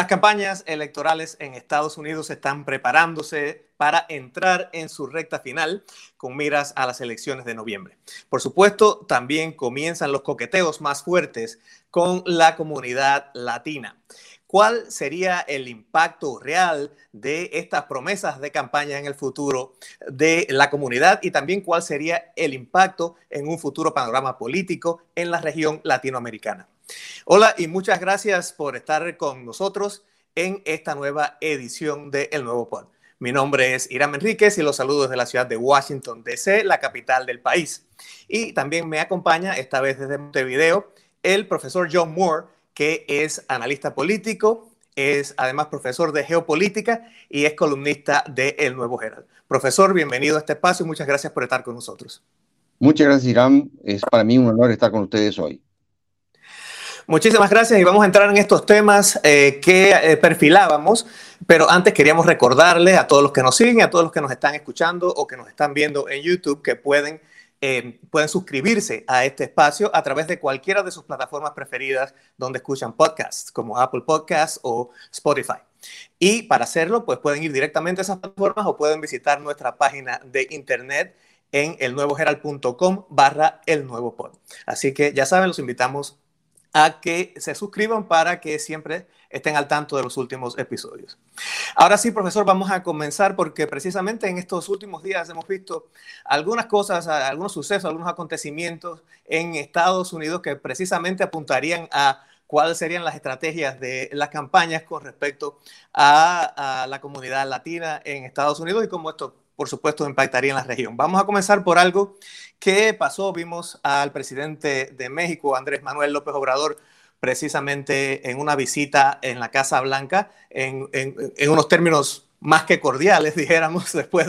Las campañas electorales en Estados Unidos están preparándose para entrar en su recta final con miras a las elecciones de noviembre. Por supuesto, también comienzan los coqueteos más fuertes con la comunidad latina. ¿Cuál sería el impacto real de estas promesas de campaña en el futuro de la comunidad y también cuál sería el impacto en un futuro panorama político en la región latinoamericana? Hola y muchas gracias por estar con nosotros en esta nueva edición de El Nuevo Pod. Mi nombre es Irán Enríquez y los saludo desde la ciudad de Washington, D.C., la capital del país. Y también me acompaña, esta vez desde Montevideo, el profesor John Moore, que es analista político, es además profesor de geopolítica y es columnista de El Nuevo Herald. Profesor, bienvenido a este espacio y muchas gracias por estar con nosotros. Muchas gracias, Irán. Es para mí un honor estar con ustedes hoy. Muchísimas gracias y vamos a entrar en estos temas eh, que eh, perfilábamos, pero antes queríamos recordarles a todos los que nos siguen, a todos los que nos están escuchando o que nos están viendo en YouTube que pueden, eh, pueden suscribirse a este espacio a través de cualquiera de sus plataformas preferidas donde escuchan podcasts, como Apple Podcasts o Spotify. Y para hacerlo, pues pueden ir directamente a esas plataformas o pueden visitar nuestra página de internet en elnuevogeral.com barra el nuevo pod. Así que ya saben, los invitamos a que se suscriban para que siempre estén al tanto de los últimos episodios. Ahora sí, profesor, vamos a comenzar porque precisamente en estos últimos días hemos visto algunas cosas, algunos sucesos, algunos acontecimientos en Estados Unidos que precisamente apuntarían a cuáles serían las estrategias de las campañas con respecto a, la comunidad latina en Estados Unidos y cómo esto por supuesto, impactaría en la región. Vamos a comenzar por algo que pasó. Vimos al presidente de México, Andrés Manuel López Obrador, precisamente en una visita en la Casa Blanca, en, unos términos más que cordiales, dijéramos, después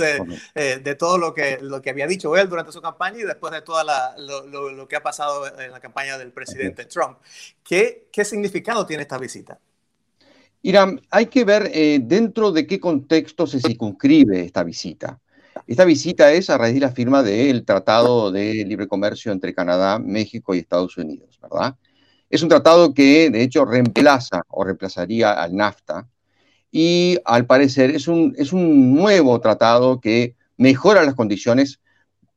eh, de, todo lo que, lo que había dicho él durante su campaña y después de todo lo, que ha pasado en la campaña del presidente Trump. ¿Qué, qué significado tiene esta visita? Irán, hay que ver eh, dentro de qué contexto se circunscribe esta visita. Esta visita es a raíz de la firma del Tratado de Libre Comercio entre Canadá, México y Estados Unidos, ¿verdad? Es un tratado que, de hecho, reemplaza o reemplazaría al NAFTA y, al parecer, es un, es un nuevo tratado que mejora las condiciones,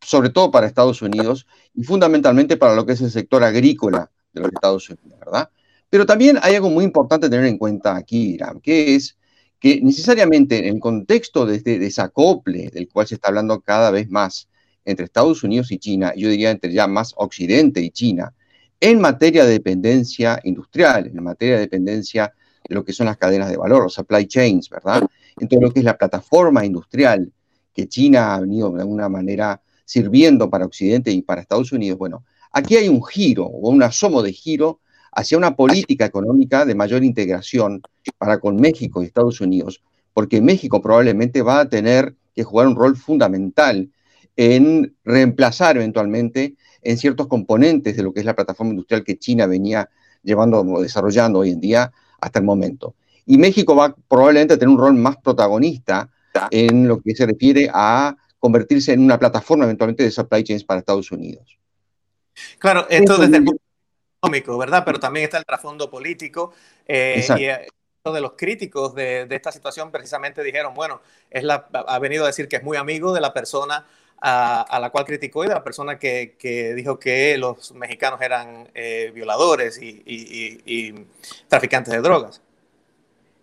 sobre todo para Estados Unidos y fundamentalmente para lo que es el sector agrícola de los Estados Unidos, ¿verdad? Pero también hay algo muy importante tener en cuenta aquí, Irán, que es que necesariamente en el contexto de este desacople del cual se está hablando cada vez más entre Estados Unidos y China, yo diría entre ya más Occidente y China, en materia de dependencia industrial, en materia de dependencia de lo que son las cadenas de valor, los supply chains, ¿verdad? En todo lo que es la plataforma industrial que China ha venido de alguna manera sirviendo para Occidente y para Estados Unidos. Bueno, aquí hay un giro o un asomo de giro hacia una política económica de mayor integración para con México y Estados Unidos, porque México probablemente va a tener que jugar un rol fundamental en reemplazar eventualmente en ciertos componentes de lo que es la plataforma industrial que China venía llevando o desarrollando hoy en día hasta el momento. Y México va probablemente a tener un rol más protagonista en lo que se refiere a convertirse en una plataforma eventualmente de supply chains para Estados Unidos. Claro, esto desde el punto ¿verdad? Pero también está el trasfondo político. Eh, y eh, de los críticos de, esta situación precisamente dijeron, bueno, es la, ha venido a decir que es muy amigo de la persona a, la cual criticó y de la persona que, dijo que los mexicanos eran eh, violadores y, traficantes de drogas.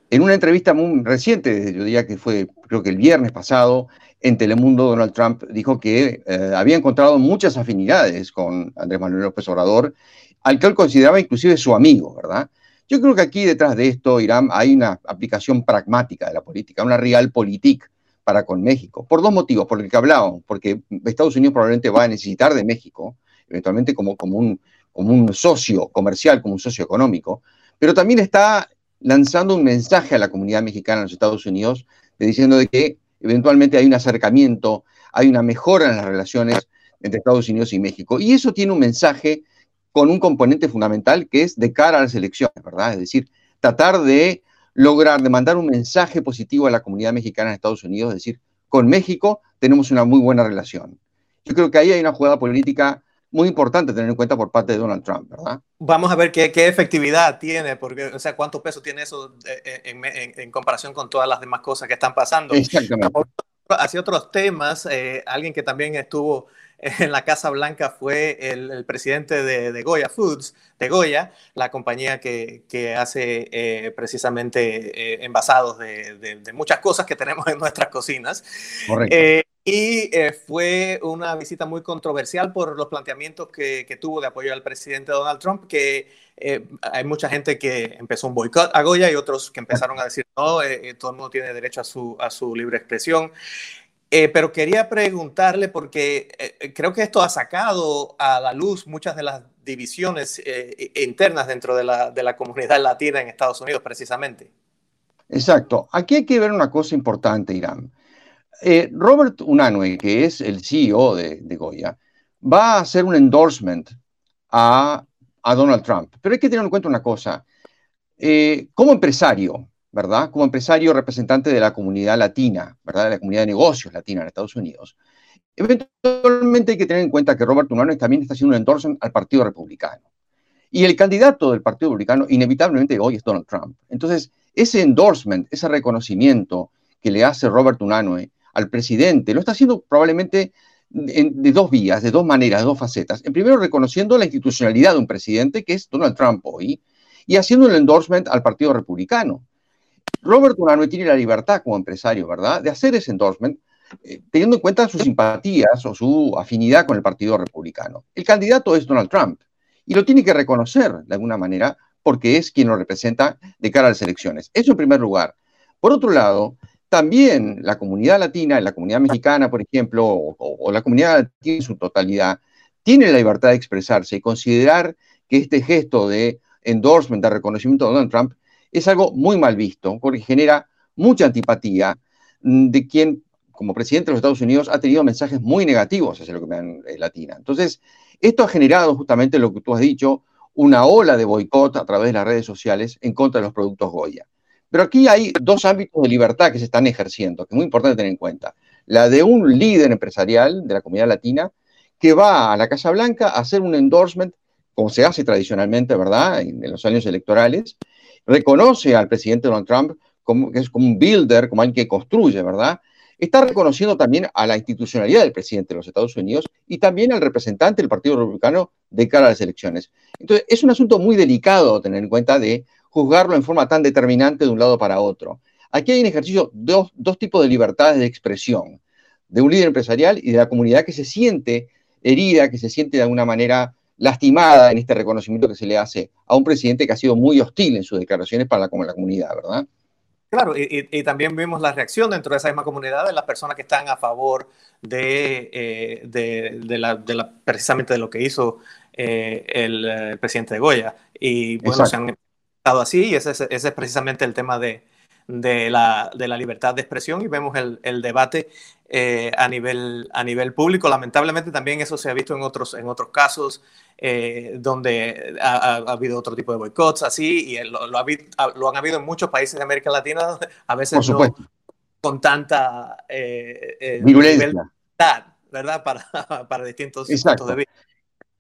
En una entrevista muy reciente, yo diría que fue creo que el viernes pasado, en Telemundo, Donald Trump dijo que había encontrado muchas afinidades con Andrés Manuel López Obrador al que él consideraba inclusive su amigo, ¿verdad? Yo creo que aquí detrás de esto, Irán, hay una aplicación pragmática de la política, una realpolitik para con México, por dos motivos, por el que hablábamos, porque Estados Unidos probablemente va a necesitar de México, eventualmente como, como, un, como un socio comercial, como un socio económico, pero también está lanzando un mensaje a la comunidad mexicana en los Estados Unidos, diciendo de que eventualmente hay un acercamiento, hay una mejora en las relaciones entre Estados Unidos y México. Y eso tiene un mensaje con un componente fundamental que es de cara a las elecciones, ¿verdad? Es decir, tratar de lograr, de mandar un mensaje positivo a la comunidad mexicana en Estados Unidos, es decir, con México tenemos una muy buena relación. Yo creo que ahí hay una jugada política muy importante tener en cuenta por parte de Donald Trump, ¿verdad? Vamos a ver qué, efectividad tiene, porque, o sea, cuánto peso tiene eso eh, eh, en, comparación con todas las demás cosas que están pasando. Exactamente. Hacia otros temas, eh, alguien que también estuvo en la Casa Blanca fue el, presidente de, Goya Foods, de Goya, la compañía que, hace eh, precisamente eh, envasados de, muchas cosas que tenemos en nuestras cocinas. Eh, y fue una visita muy controversial por los planteamientos que, tuvo de apoyo al presidente Donald Trump, que hay mucha gente que empezó un boicot a Goya y otros que empezaron a decir, no, todo el mundo tiene derecho a su, a su libre expresión. Eh, pero quería preguntarle, porque eh, eh, creo que esto ha sacado a la luz muchas de las divisiones internas dentro de la, de la, comunidad latina en Estados Unidos, precisamente. Exacto. Aquí hay que ver una cosa importante, Irán. Robert Unanue, que es el CEO de, de, Goya, va a hacer un endorsement a, a, Donald Trump. Pero hay que tener en cuenta una cosa. como empresario, ¿verdad? Como empresario representante de la comunidad latina, ¿verdad? De la comunidad de negocios latina en Estados Unidos. Eventualmente hay que tener en cuenta que Robert Unano también está haciendo un endorsement al Partido Republicano. Y el candidato del Partido Republicano inevitablemente hoy es Donald Trump. Entonces, ese endorsement, ese reconocimiento que le hace Robert Unanue al presidente, lo está haciendo probablemente de dos vías, de dos maneras, de dos facetas. En primero, reconociendo la institucionalidad de un presidente, que es Donald Trump hoy, y haciendo el endorsement al Partido Republicano. Robert Unanue tiene la libertad como empresario, ¿verdad?, de hacer ese endorsement eh, teniendo en cuenta sus simpatías o su afinidad con el Partido Republicano. El candidato es Donald Trump y lo tiene que reconocer de alguna manera porque es quien lo representa de cara a las elecciones. Eso en primer lugar. Por otro lado, también la comunidad latina, la comunidad mexicana, por ejemplo, o, o la comunidad latina en su totalidad, tiene la libertad de expresarse y considerar que este gesto de endorsement, de reconocimiento de Donald Trump, es algo muy mal visto, porque genera mucha antipatía mm, de quien, como presidente de los Estados Unidos, ha tenido mensajes muy negativos hacia la comunidad eh, latina. Entonces, esto ha generado justamente lo que tú has dicho, una ola de boicot a través de las redes sociales en contra de los productos Goya. Pero aquí hay dos ámbitos de libertad que se están ejerciendo, que es muy importante tener en cuenta. La de un líder empresarial de la comunidad latina que va a la Casa Blanca a hacer un endorsement, como se hace tradicionalmente, ¿verdad?, en los años electorales, reconoce al presidente Donald Trump como, que es como un builder, como alguien que construye, ¿verdad? Está reconociendo también a la institucionalidad del presidente de los Estados Unidos y también al representante del Partido Republicano de cara a las elecciones. Entonces, es un asunto muy delicado tener en cuenta de juzgarlo en forma tan determinante de un lado para otro. Aquí hay un ejercicio, dos, dos tipos de libertades de expresión, de un líder empresarial y de la comunidad que se siente herida, que se siente de alguna manera lastimada en este reconocimiento que se le hace a un presidente que ha sido muy hostil en sus declaraciones para la, la comunidad, ¿verdad? Claro, y, también vimos la reacción dentro de esa misma comunidad de las personas que están a favor de, eh, de, la, precisamente de lo que hizo eh, el, presidente de Goya. Y bueno, se han estado así y ese, ese, es precisamente el tema de, de la, de la libertad de expresión y vemos el, el debate eh, a, nivel, a nivel público. Lamentablemente también eso se ha visto en otros, en otros casos eh, donde ha, habido otro tipo de boicots así y lo, lo, han habido en muchos países de América Latina, a veces no con tanta eh, violencia, ¿verdad? Para, para distintos puntos de vista.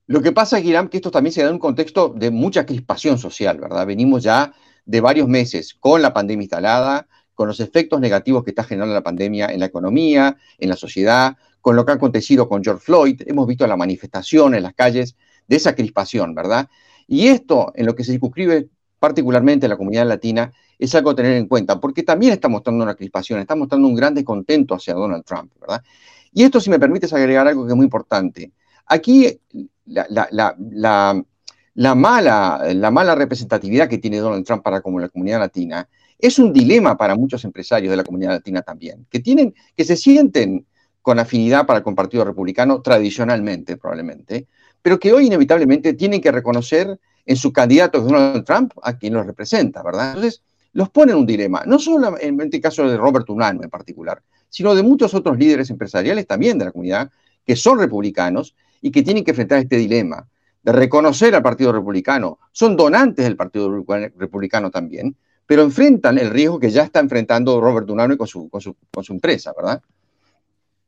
Lo que pasa, Guirán, que esto también se da en un contexto de mucha crispación social, ¿verdad? Venimos ya de varios meses con la pandemia instalada, con los efectos negativos que está generando la pandemia en la economía, en la sociedad, con lo que ha acontecido con George Floyd. Hemos visto la manifestación en las calles de esa crispación, ¿verdad? Y esto, en lo que se circunscribe particularmente en la comunidad latina, es algo a tener en cuenta, porque también está mostrando una crispación, está mostrando un gran descontento hacia Donald Trump, ¿verdad? Y esto, si me permites agregar algo que es muy importante. Aquí la mala, la mala representatividad que tiene Donald Trump para como la comunidad latina es un dilema para muchos empresarios de la comunidad latina también, que tienen, que se sienten con afinidad para el Partido Republicano tradicionalmente, probablemente, pero que hoy inevitablemente tienen que reconocer en su candidato Donald Trump a quien los representa, ¿verdad? Entonces, los pone en un dilema, no solo en este caso de Robert Unano en particular, sino de muchos otros líderes empresariales también de la comunidad que son republicanos y que tienen que enfrentar este dilema de reconocer al Partido Republicano, son donantes del Partido Republicano también, pero enfrentan el riesgo que ya está enfrentando Robert Dunano con su, con su, con su empresa, ¿verdad?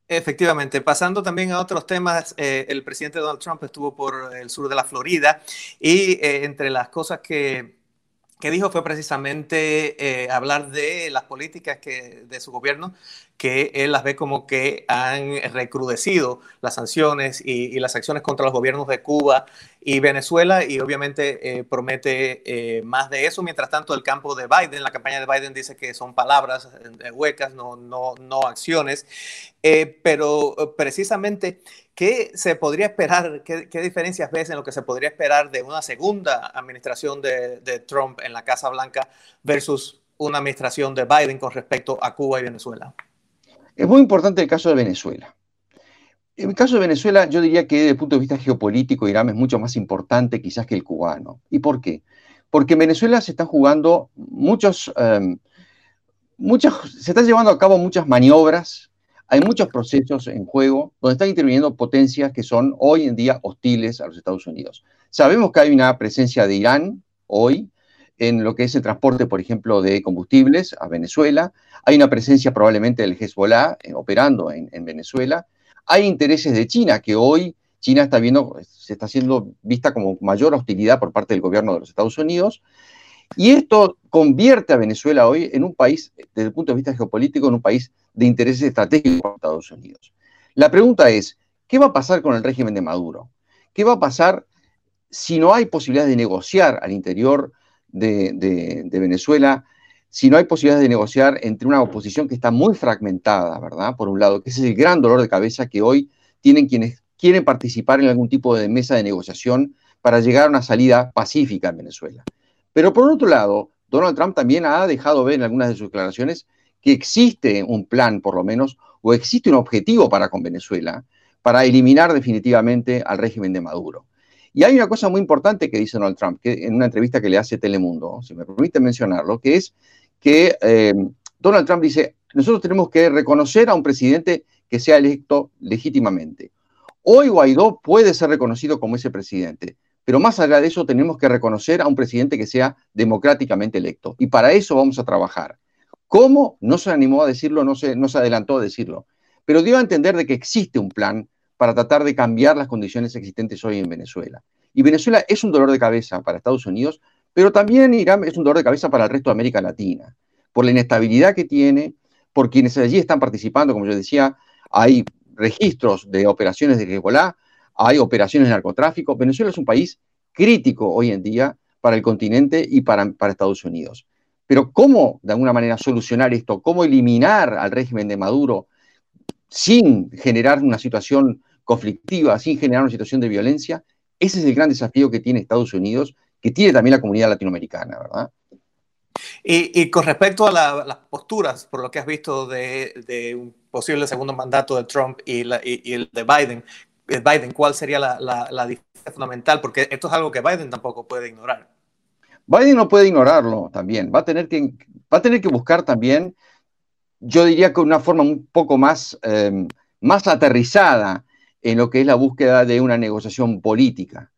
Efectivamente, pasando también a otros temas, eh, el presidente Donald Trump estuvo por el sur de la Florida y eh, entre las cosas que, que, dijo fue precisamente eh, hablar de las políticas que, de su gobierno que él las ve como que han recrudecido las sanciones y, las acciones contra los gobiernos de Cuba y Venezuela y obviamente eh, promete eh, más de eso. Mientras tanto, el campo de Biden, la campaña de Biden dice que son palabras eh, huecas, no, no, no acciones. pero precisamente, ¿qué se podría esperar? ¿Qué, ¿Qué, diferencias ves en lo que se podría esperar de una segunda administración de, de Trump en la Casa Blanca versus una administración de Biden con respecto a Cuba y Venezuela? Es muy importante el caso de Venezuela. En el caso de Venezuela, yo diría que desde el punto de vista geopolítico, Irán es mucho más importante quizás que el cubano. ¿Y por qué? Porque en Venezuela se están jugando muchos, em, muchas, se están llevando a cabo muchas maniobras, hay muchos procesos en juego donde están interviniendo potencias que son hoy en día hostiles a los Estados Unidos. Sabemos que hay una presencia de Irán hoy, en lo que es el transporte, por ejemplo, de combustibles a Venezuela. Hay una presencia probablemente del Hezbollah eh, operando en, Venezuela. Hay intereses de China, que hoy China está viendo, se está haciendo vista como mayor hostilidad por parte del gobierno de los Estados Unidos. Y esto convierte a Venezuela hoy en un país, desde el punto de vista geopolítico, en un país de intereses estratégicos para Estados Unidos. La pregunta es, ¿qué va a pasar con el régimen de Maduro? ¿Qué va a pasar si no hay posibilidad de negociar al interior de, Venezuela, si no hay posibilidades de negociar entre una oposición que está muy fragmentada, ¿verdad? Por un lado, que ese es el gran dolor de cabeza que hoy tienen quienes quieren participar en algún tipo de mesa de negociación para llegar a una salida pacífica en Venezuela. Pero por otro lado, Donald Trump también ha dejado ver en algunas de sus declaraciones que existe un plan, por lo menos, o existe un objetivo para con Venezuela, para eliminar definitivamente al régimen de Maduro. Y hay una cosa muy importante que dice Donald Trump, que en una entrevista que le hace Telemundo, si me permite mencionarlo, que es que eh, Donald Trump dice, nosotros tenemos que reconocer a un presidente que sea electo legítimamente. Hoy Guaidó puede ser reconocido como ese presidente, pero más allá de eso tenemos que reconocer a un presidente que sea democráticamente electo. Y para eso vamos a trabajar. ¿Cómo? No se animó a decirlo, no se, no se adelantó a decirlo. Pero dio a entender de que existe un plan para tratar de cambiar las condiciones existentes hoy en Venezuela. Y Venezuela es un dolor de cabeza para Estados Unidos, pero también Irán es un dolor de cabeza para el resto de América Latina, por la inestabilidad que tiene, por quienes allí están participando, como yo decía, hay registros de operaciones de Hezbollah, hay operaciones de narcotráfico. Venezuela es un país crítico hoy en día para el continente y para, para Estados Unidos. Pero ¿cómo de alguna manera solucionar esto? ¿Cómo eliminar al régimen de Maduro sin generar una situación conflictiva, sin generar una situación de violencia, ese es el gran desafío que tiene Estados Unidos, que tiene también la comunidad latinoamericana, ¿verdad? Y, con respecto a las posturas, por lo que has visto de, un posible segundo mandato de Trump y, el de Biden, eh, Biden, ¿cuál sería la, la, diferencia fundamental? Porque esto es algo que Biden tampoco puede ignorar. Biden no puede ignorarlo también. Va a tener que, va a tener que buscar también, yo diría que una forma un poco más, eh, más aterrizada en lo que es la búsqueda de una negociación política.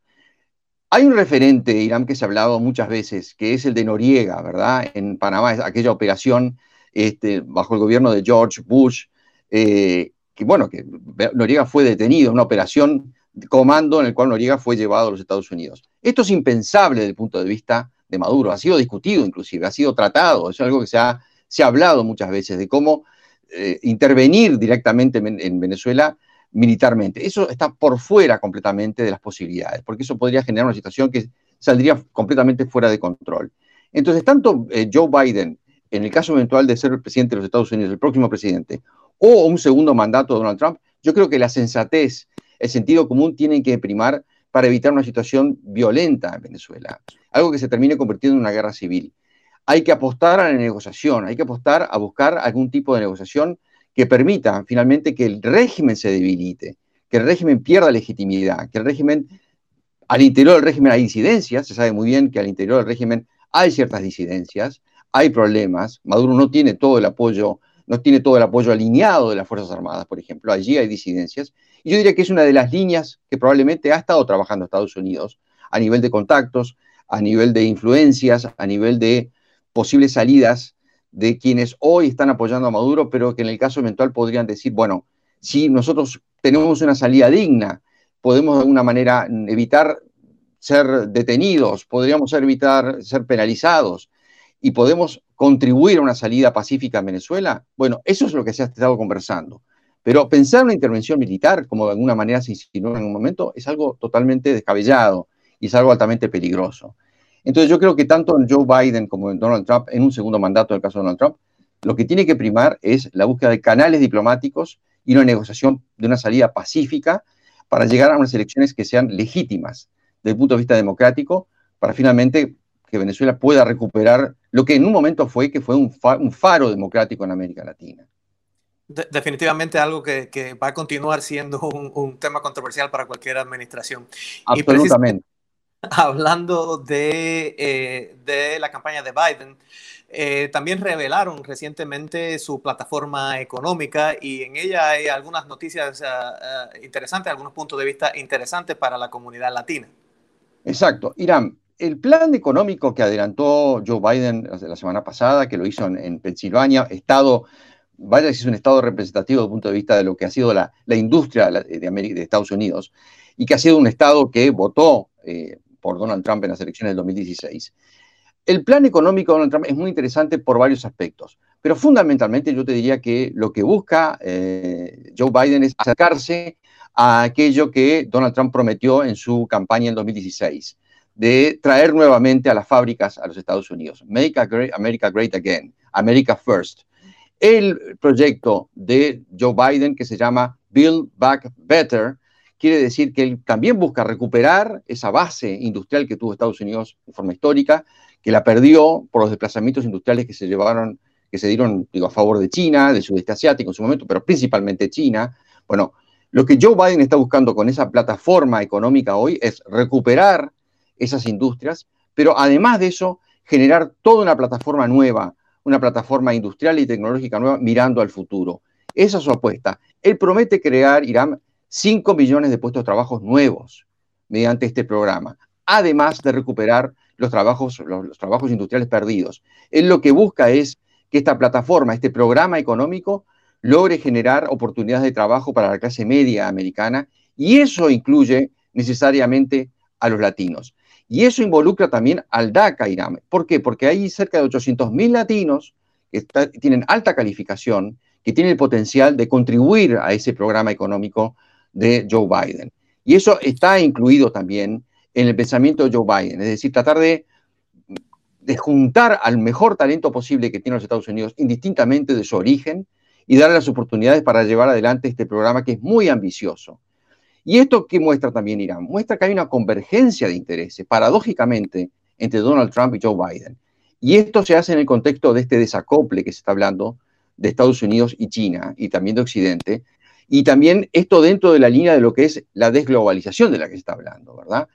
Hay un referente, Irán, que se ha hablado muchas veces, que es el de Noriega, ¿verdad? En Panamá, aquella operación este, bajo el gobierno de George Bush, eh, que bueno, que Noriega fue detenido, una operación de comando en el cual Noriega fue llevado a los Estados Unidos. Esto es impensable desde el punto de vista de Maduro, ha sido discutido inclusive, ha sido tratado, es algo que se ha, se ha hablado muchas veces de cómo eh, intervenir directamente en Venezuela militarmente. Eso está por fuera completamente de las posibilidades, porque eso podría generar una situación que saldría completamente fuera de control. Entonces, tanto eh, Joe Biden, en el caso eventual de ser el presidente de los Estados Unidos, el próximo presidente, o un segundo mandato de Donald Trump, yo creo que la sensatez, el sentido común tienen que primar para evitar una situación violenta en Venezuela, algo que se termine convirtiendo en una guerra civil. Hay que apostar a la negociación, hay que apostar a buscar algún tipo de negociación que permita finalmente que el régimen se debilite, que el régimen pierda legitimidad, que el régimen, al interior del régimen hay disidencias, se sabe muy bien que al interior del régimen hay ciertas disidencias, hay problemas, Maduro no tiene todo el apoyo, no tiene todo el apoyo alineado de las Fuerzas Armadas, por ejemplo, allí hay disidencias, y yo diría que es una de las líneas que probablemente ha estado trabajando Estados Unidos a nivel de contactos, a nivel de influencias, a nivel de posibles salidas de quienes hoy están apoyando a Maduro, pero que en el caso eventual podrían decir, bueno, si nosotros tenemos una salida digna, podemos de alguna manera evitar ser detenidos, podríamos evitar ser penalizados y podemos contribuir a una salida pacífica en Venezuela. Bueno, eso es lo que se ha estado conversando. Pero pensar en una intervención militar, como de alguna manera se insinuó en un momento, es algo totalmente descabellado y es algo altamente peligroso. Entonces yo creo que tanto en Joe Biden como en Donald Trump, en un segundo mandato en el caso de Donald Trump, lo que tiene que primar es la búsqueda de canales diplomáticos y una negociación de una salida pacífica para llegar a unas elecciones que sean legítimas desde el punto de vista democrático, para finalmente que Venezuela pueda recuperar lo que en un momento fue que fue un, faro democrático en América Latina. definitivamente algo que, va a continuar siendo un, tema controversial para cualquier administración. Absolutamente. hablando de, eh, de, la campaña de Biden, eh, también revelaron recientemente su plataforma económica y en ella hay algunas noticias uh, interesantes, algunos puntos de vista interesantes para la comunidad latina. Exacto. Irán, el plan económico que adelantó Joe Biden la semana pasada, que lo hizo en, Pensilvania, estado, vaya si es un estado representativo desde el punto de vista de lo que ha sido la, industria de, América, de, Estados Unidos, y que ha sido un estado que votó eh, por Donald Trump en las elecciones del 2016. El plan económico de Donald Trump es muy interesante por varios aspectos, pero fundamentalmente yo te diría que lo que busca eh, Joe Biden es acercarse a aquello que Donald Trump prometió en su campaña en 2016, de traer nuevamente a las fábricas a los Estados Unidos. Make America Great Again, America First. El proyecto de Joe Biden que se llama Build Back Better quiere decir que él también busca recuperar esa base industrial que tuvo Estados Unidos de forma histórica, que la perdió por los desplazamientos industriales que se llevaron, que se dieron a favor de China, del sudeste asiático en su momento, pero principalmente China. Bueno, lo que Joe Biden está buscando con esa plataforma económica hoy es recuperar esas industrias, pero además de eso, generar toda una plataforma nueva, una plataforma industrial y tecnológica nueva mirando al futuro. Esa es su apuesta. Él promete crear, Irán, 5 millones de puestos de trabajo nuevos mediante este programa, además de recuperar los trabajos, los trabajos industriales perdidos. Él lo que busca es que esta plataforma, este programa económico, logre generar oportunidades de trabajo para la clase media americana y eso incluye necesariamente a los latinos. Y eso involucra también al DACA Irán. ¿Por qué? Porque hay cerca de 800.000 latinos que tienen alta calificación, que tienen el potencial de contribuir a ese programa económico de Joe Biden. Y eso está incluido también en el pensamiento de Joe Biden, es decir, tratar de, juntar al mejor talento posible que tiene los Estados Unidos, indistintamente de su origen, y darle las oportunidades para llevar adelante este programa que es muy ambicioso. ¿Y esto qué muestra también Irán? Muestra que hay una convergencia de intereses, paradójicamente, entre Donald Trump y Joe Biden. Y esto se hace en el contexto de este desacople que se está hablando de Estados Unidos y China, y también de Occidente, y también esto dentro de la línea de lo que es la desglobalización de la que se está hablando, ¿verdad?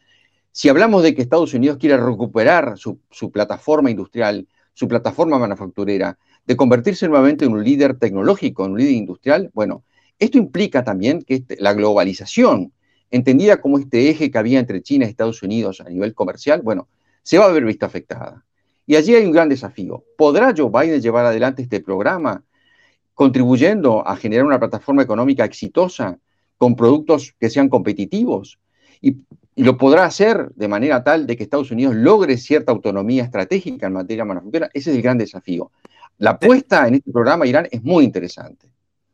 Si hablamos de que Estados Unidos quiere recuperar su, plataforma industrial, su plataforma manufacturera, de convertirse nuevamente en un líder tecnológico, en un líder industrial, bueno, esto implica también que este, la globalización, entendida como este eje que había entre China y Estados Unidos a nivel comercial, bueno, se va a ver vista afectada. Y allí hay un gran desafío. ¿Podrá Joe Biden llevar adelante este programa contribuyendo a generar una plataforma económica exitosa con productos que sean competitivos? Y, y, lo podrá hacer de manera tal de que Estados Unidos logre cierta autonomía estratégica en materia manufacturera. Ese es el gran desafío. La apuesta en este programa Irán es muy interesante.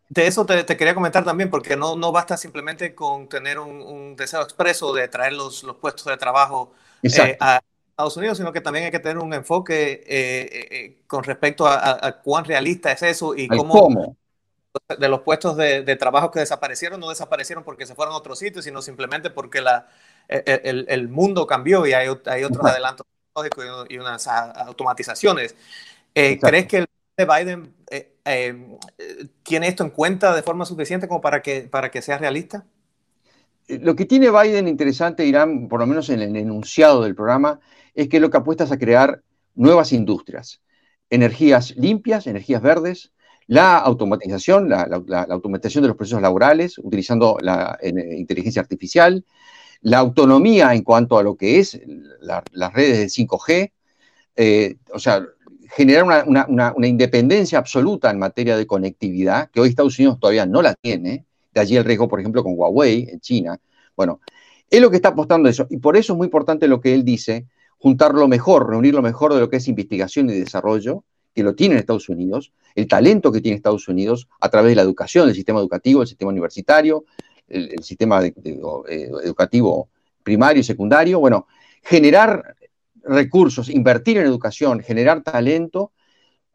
De eso te, quería comentar también, porque no, no basta simplemente con tener un, deseo expreso de traer los, los puestos de trabajo eh, a Estados Unidos, sino que también hay que tener un enfoque eh, eh, con respecto a, cuán realista es eso y cómo, de los puestos de, trabajo que desaparecieron no desaparecieron porque se fueron a otros sitios, sino simplemente porque la, e, e, el, el, mundo cambió y hay, hay otros adelantos tecnológicos y unas automatizaciones. ¿Crees que el Biden eh, eh, tiene esto en cuenta de forma suficiente como para que, para que sea realista? Lo que tiene Biden interesante, Irán, por lo menos en el enunciado del programa, es que lo que apuesta es a crear nuevas industrias, energías limpias, energías verdes, la automatización, la, automatización de los procesos laborales, utilizando la inteligencia artificial, la autonomía en cuanto a lo que es las redes de 5G, eh, o sea, generar una, independencia absoluta en materia de conectividad, que hoy Estados Unidos todavía no la tiene, De allí el riesgo, por ejemplo, con Huawei en China. Bueno, es lo que está apostando eso. Y por eso es muy importante lo que él dice, juntar lo mejor, reunir lo mejor de lo que es investigación y desarrollo, que lo tiene en Estados Unidos, el talento que tiene Estados Unidos a través de la educación, el sistema educativo, el sistema universitario, el, sistema eh, educativo primario y secundario. Bueno, generar recursos, invertir en educación, generar talento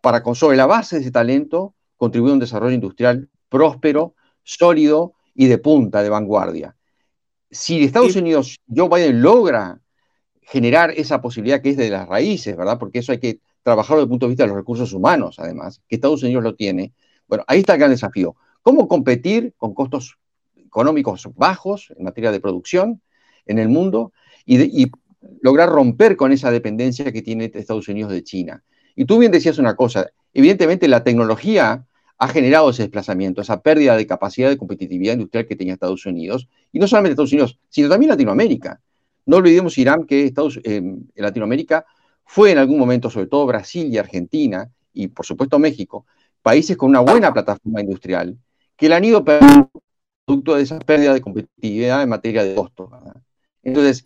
para, sobre la base de ese talento, contribuir a un desarrollo industrial próspero, sólido y de punta, de vanguardia. Si Estados Unidos, Joe Biden logra generar esa posibilidad que es de las raíces, ¿verdad? Porque eso hay que trabajarlo desde el punto de vista de los recursos humanos, además, que Estados Unidos lo tiene. Bueno, ahí está el gran desafío. ¿Cómo competir con costos económicos bajos en materia de producción en el mundo y, y lograr romper con esa dependencia que tiene Estados Unidos de China? Y tú bien decías una cosa, evidentemente la tecnología ha generado ese desplazamiento, esa pérdida de capacidad de competitividad industrial que tenía Estados Unidos, y no solamente Estados Unidos, sino también Latinoamérica. No olvidemos, Irán, que Estados, eh, Latinoamérica fue en algún momento, sobre todo Brasil y Argentina, y por supuesto México, países con una buena plataforma industrial, que la han ido perdiendo producto de esa pérdida de competitividad en materia de costos. Entonces,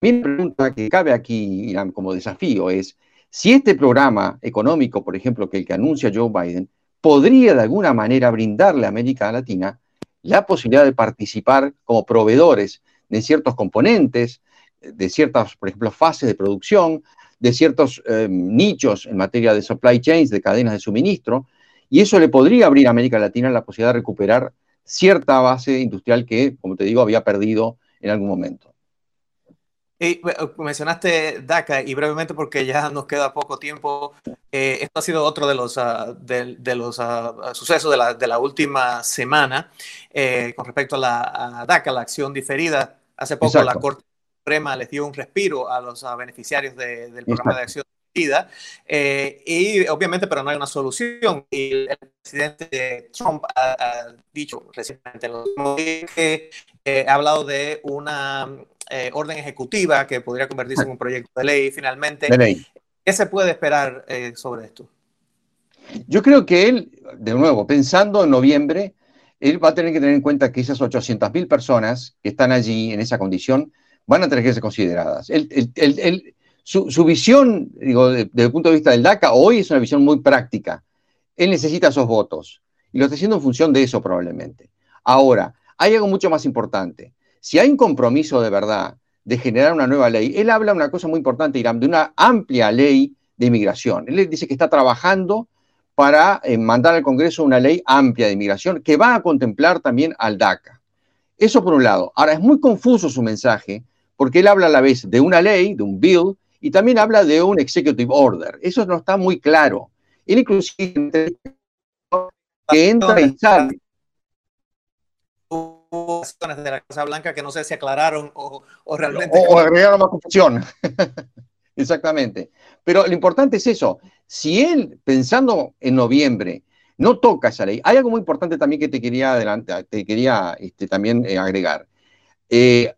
mi pregunta que cabe aquí, Irán, como desafío es, si este programa económico, por ejemplo, que el que anuncia Joe Biden, podría de alguna manera brindarle a América Latina la posibilidad de participar como proveedores de ciertos componentes, de ciertas, por ejemplo, fases de producción, de ciertos eh, nichos en materia de supply chains, de cadenas de suministro, y eso le podría abrir a América Latina la posibilidad de recuperar cierta base industrial que, como te digo, había perdido en algún momento. Y mencionaste DACA y brevemente porque ya nos queda poco tiempo. Eh, esto ha sido otro de los, uh, de, los uh, sucesos de la, de la, última semana eh, con respecto a la DACA, la acción diferida. Hace poco la Corte Suprema les dio un respiro a los uh, beneficiarios de, del programa de acción diferida eh, y obviamente, pero no hay una solución. Y el presidente Trump ha, dicho recientemente que ha hablado de una eh, orden ejecutiva que podría convertirse en un proyecto de ley finalmente. ¿Qué se puede esperar eh, sobre esto? Yo creo que él, de nuevo, pensando en noviembre, él va a tener que tener en cuenta que esas 800.000 personas que están allí en esa condición van a tener que ser consideradas. su, visión, digo, desde el punto de vista del DACA, hoy es una visión muy práctica. Él necesita esos votos y lo está haciendo en función de eso probablemente. Ahora, hay algo mucho más importante. Si hay un compromiso de verdad de generar una nueva ley, él habla de una cosa muy importante, Irán, de una amplia ley de inmigración. Él dice que está trabajando para eh, mandar al Congreso una ley amplia de inmigración que va a contemplar también al DACA. Eso por un lado. Ahora, es muy confuso su mensaje porque él habla a la vez de una ley, de un bill, y también habla de un executive order. Eso no está muy claro. Él inclusive que entra y sale de la Casa Blanca que no sé si aclararon o, realmente... O, agregaron más confusión. Exactamente. Pero lo importante es eso. Si él, pensando en noviembre, no toca esa ley, hay algo muy importante también que te quería, adelantar, te quería este, también eh, agregar. Eh,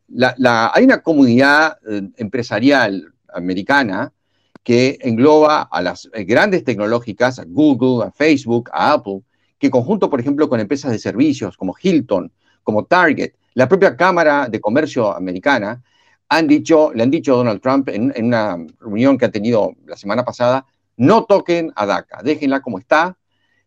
hay una comunidad eh, empresarial americana que engloba a las grandes tecnológicas, a Google, a Facebook, a Apple, que conjunto, por ejemplo, con empresas de servicios como Hilton, como Target, la propia Cámara de Comercio americana, han dicho, le han dicho a Donald Trump en, una reunión que ha tenido la semana pasada, no toquen a DACA, déjenla como está,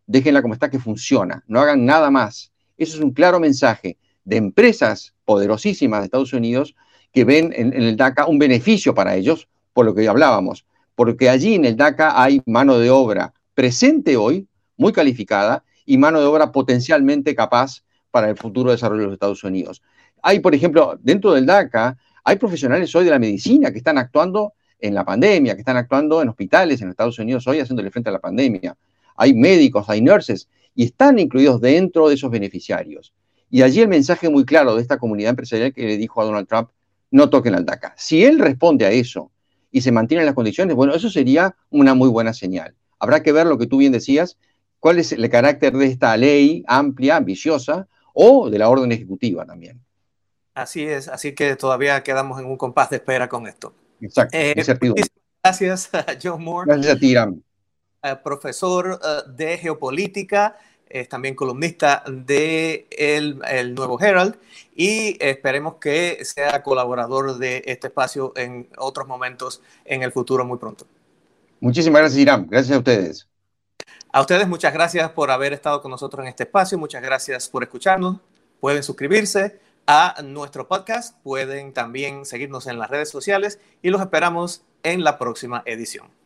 déjenla como está que funciona, no hagan nada más. Eso es un claro mensaje de empresas poderosísimas de Estados Unidos que ven en, el DACA un beneficio para ellos, por lo que hablábamos, porque allí en el DACA hay mano de obra presente hoy, muy calificada, y mano de obra potencialmente capaz para el futuro desarrollo de los Estados Unidos. Hay, por ejemplo, dentro del DACA, hay profesionales hoy de la medicina que están actuando en la pandemia, que están actuando en hospitales en Estados Unidos hoy haciéndole frente a la pandemia. Hay médicos, hay nurses, y están incluidos dentro de esos beneficiarios. Y allí el mensaje muy claro de esta comunidad empresarial que le dijo a Donald Trump, no toquen al DACA. Si él responde a eso y se mantienen las condiciones, bueno, eso sería una muy buena señal. Habrá que ver lo que tú bien decías, cuál es el carácter de esta ley amplia, ambiciosa, o de la orden ejecutiva también. Así es, así que todavía quedamos en un compás de espera con esto. Exacto. Eh, gracias John Moore. Gracias a ti, eh, profesor eh, de geopolítica es también columnista de el, el, Nuevo Herald y esperemos que sea colaborador de este espacio en otros momentos en el futuro muy pronto. Muchísimas gracias, Irán. Gracias a ustedes. A ustedes muchas gracias por haber estado con nosotros en este espacio. Muchas gracias por escucharnos. Pueden suscribirse a nuestro podcast, pueden también seguirnos en las redes sociales y los esperamos en la próxima edición.